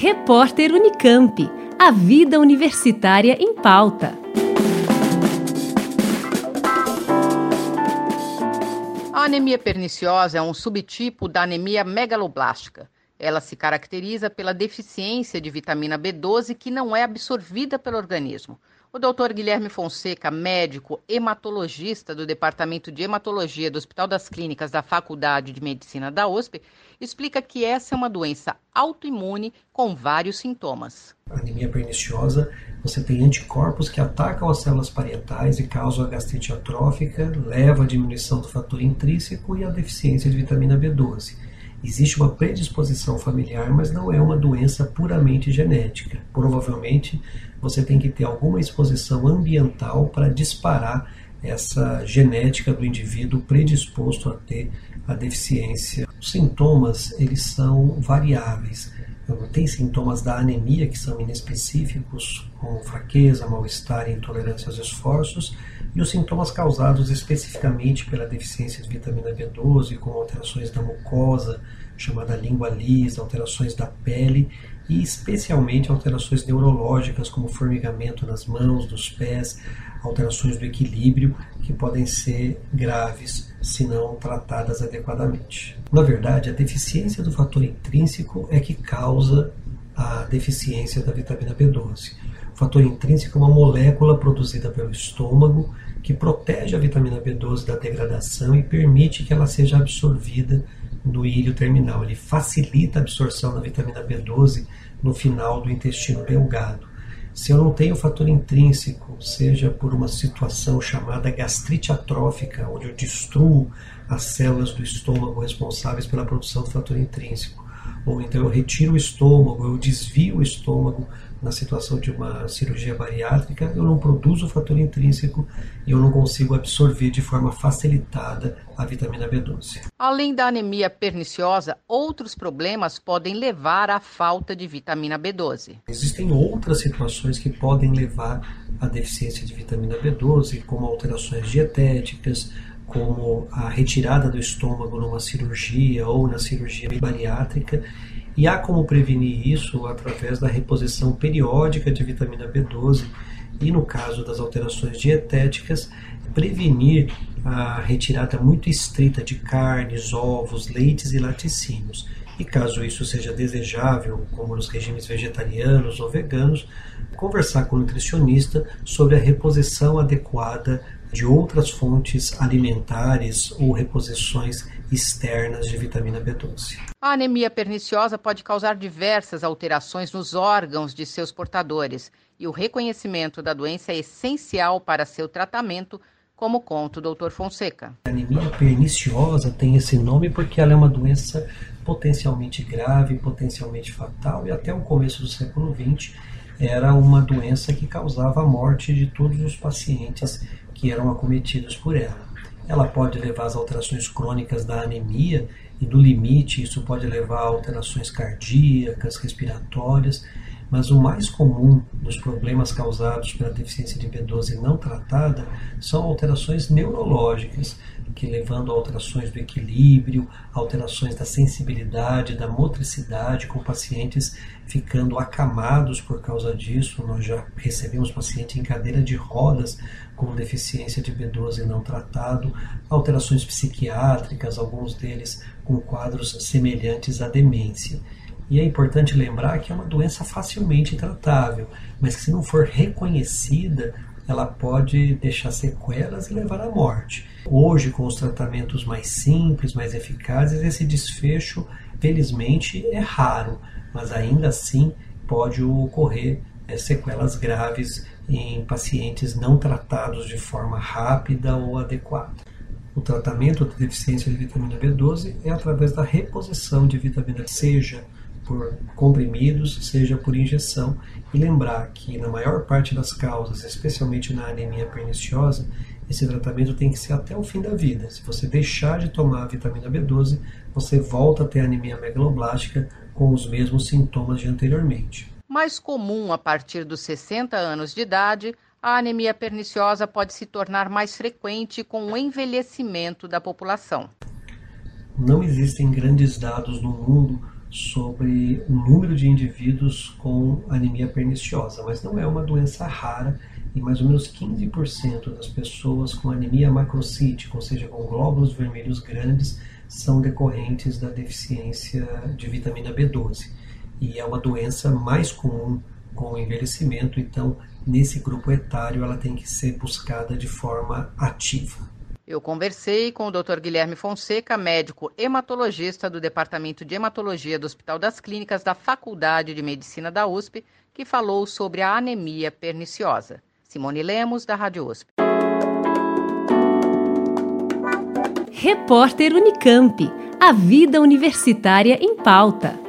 Repórter Unicamp. A vida universitária em pauta. A anemia perniciosa é um subtipo da anemia megaloblástica. Ela se caracteriza pela deficiência de vitamina B12 que não é absorvida pelo organismo. O doutor Guilherme Fonseca, médico hematologista do Departamento de Hematologia do Hospital das Clínicas da Faculdade de Medicina da USP, explica que essa é uma doença autoimune com vários sintomas. Anemia perniciosa, você tem anticorpos que atacam as células parietais e causam a gastrite atrófica, leva à diminuição do fator intrínseco e à deficiência de vitamina B12. Existe uma predisposição familiar, mas não é uma doença puramente genética. Provavelmente você tem que ter alguma exposição ambiental para disparar essa genética do indivíduo predisposto a ter a deficiência. Os sintomas, eles são variáveis. Tem sintomas da anemia que são inespecíficos, como fraqueza, mal-estar e intolerância aos esforços, e os sintomas causados especificamente pela deficiência de vitamina B12, como alterações da mucosa, chamada língua lisa, alterações da pele e especialmente alterações neurológicas, como formigamento nas mãos, dos pés, alterações do equilíbrio, que podem ser graves se não tratadas adequadamente. Na verdade, a deficiência do fator intrínseco é que causa a deficiência da vitamina B12. O fator intrínseco é uma molécula produzida pelo estômago que protege a vitamina B12 da degradação e permite que ela seja absorvida no ilho terminal. Ele facilita a absorção da vitamina B12 no final do intestino delgado. Se eu não tenho fator intrínseco, seja por uma situação chamada gastrite atrófica, onde eu destruo as células do estômago responsáveis pela produção do fator intrínseco, ou então eu retiro o estômago, eu desvio o estômago na situação de uma cirurgia bariátrica, eu não produzo o fator intrínseco e eu não consigo absorver de forma facilitada a vitamina B12. Além da anemia perniciosa, outros problemas podem levar à falta de vitamina B12. Existem outras situações que podem levar à deficiência de vitamina B12, como alterações dietéticas, como a retirada do estômago numa cirurgia ou na cirurgia bariátrica. E há como prevenir isso através da reposição periódica de vitamina B12 e, no caso das alterações dietéticas, prevenir a retirada muito estrita de carnes, ovos, leites e laticínios. E caso isso seja desejável, como nos regimes vegetarianos ou veganos, conversar com o nutricionista sobre a reposição adequada de outras fontes alimentares ou reposições externas de vitamina B12. A anemia perniciosa pode causar diversas alterações nos órgãos de seus portadores e o reconhecimento da doença é essencial para seu tratamento, como conta o Dr. Fonseca. A anemia perniciosa tem esse nome porque ela é uma doença potencialmente grave, potencialmente fatal e até o começo do século XX era uma doença que causava a morte de todos os pacientes que eram acometidos por ela. Ela pode levar às alterações crônicas da anemia e do limite isso pode levar a alterações cardíacas, respiratórias, mas o mais comum dos problemas causados pela deficiência de B12 não tratada são alterações neurológicas, que levando a alterações do equilíbrio, alterações da sensibilidade, da motricidade, com pacientes ficando acamados por causa disso. Nós já recebemos paciente em cadeira de rodas com deficiência de B12 não tratado, alterações psiquiátricas, alguns deles com quadros semelhantes à demência. E é importante lembrar que é uma doença facilmente tratável, mas que se não for reconhecida, ela pode deixar sequelas e levar à morte. Hoje, com os tratamentos mais simples, mais eficazes, esse desfecho, felizmente, é raro, mas ainda assim pode ocorrer é, sequelas graves em pacientes não tratados de forma rápida ou adequada. O tratamento da deficiência de vitamina B12 é através da reposição de vitamina, seja por comprimidos, seja por injeção, e lembrar que na maior parte das causas, especialmente na anemia perniciosa, esse tratamento tem que ser até o fim da vida. Se você deixar de tomar a vitamina B12, você volta a ter anemia megaloblástica com os mesmos sintomas de anteriormente. Mais comum a partir dos 60 anos de idade, a anemia perniciosa pode se tornar mais frequente com o envelhecimento da população. Não existem grandes dados no mundo sobre o número de indivíduos com anemia perniciosa, mas não é uma doença rara e mais ou menos 15% das pessoas com anemia macrocítica, ou seja, com glóbulos vermelhos grandes, são decorrentes da deficiência de vitamina B12. E é uma doença mais comum com o envelhecimento, então nesse grupo etário ela tem que ser buscada de forma ativa. Eu conversei com o Dr. Guilherme Fonseca, médico hematologista do Departamento de Hematologia do Hospital das Clínicas da Faculdade de Medicina da USP, que falou sobre a anemia perniciosa. Simone Lemos, da Rádio USP. Repórter Unicamp. A vida universitária em pauta.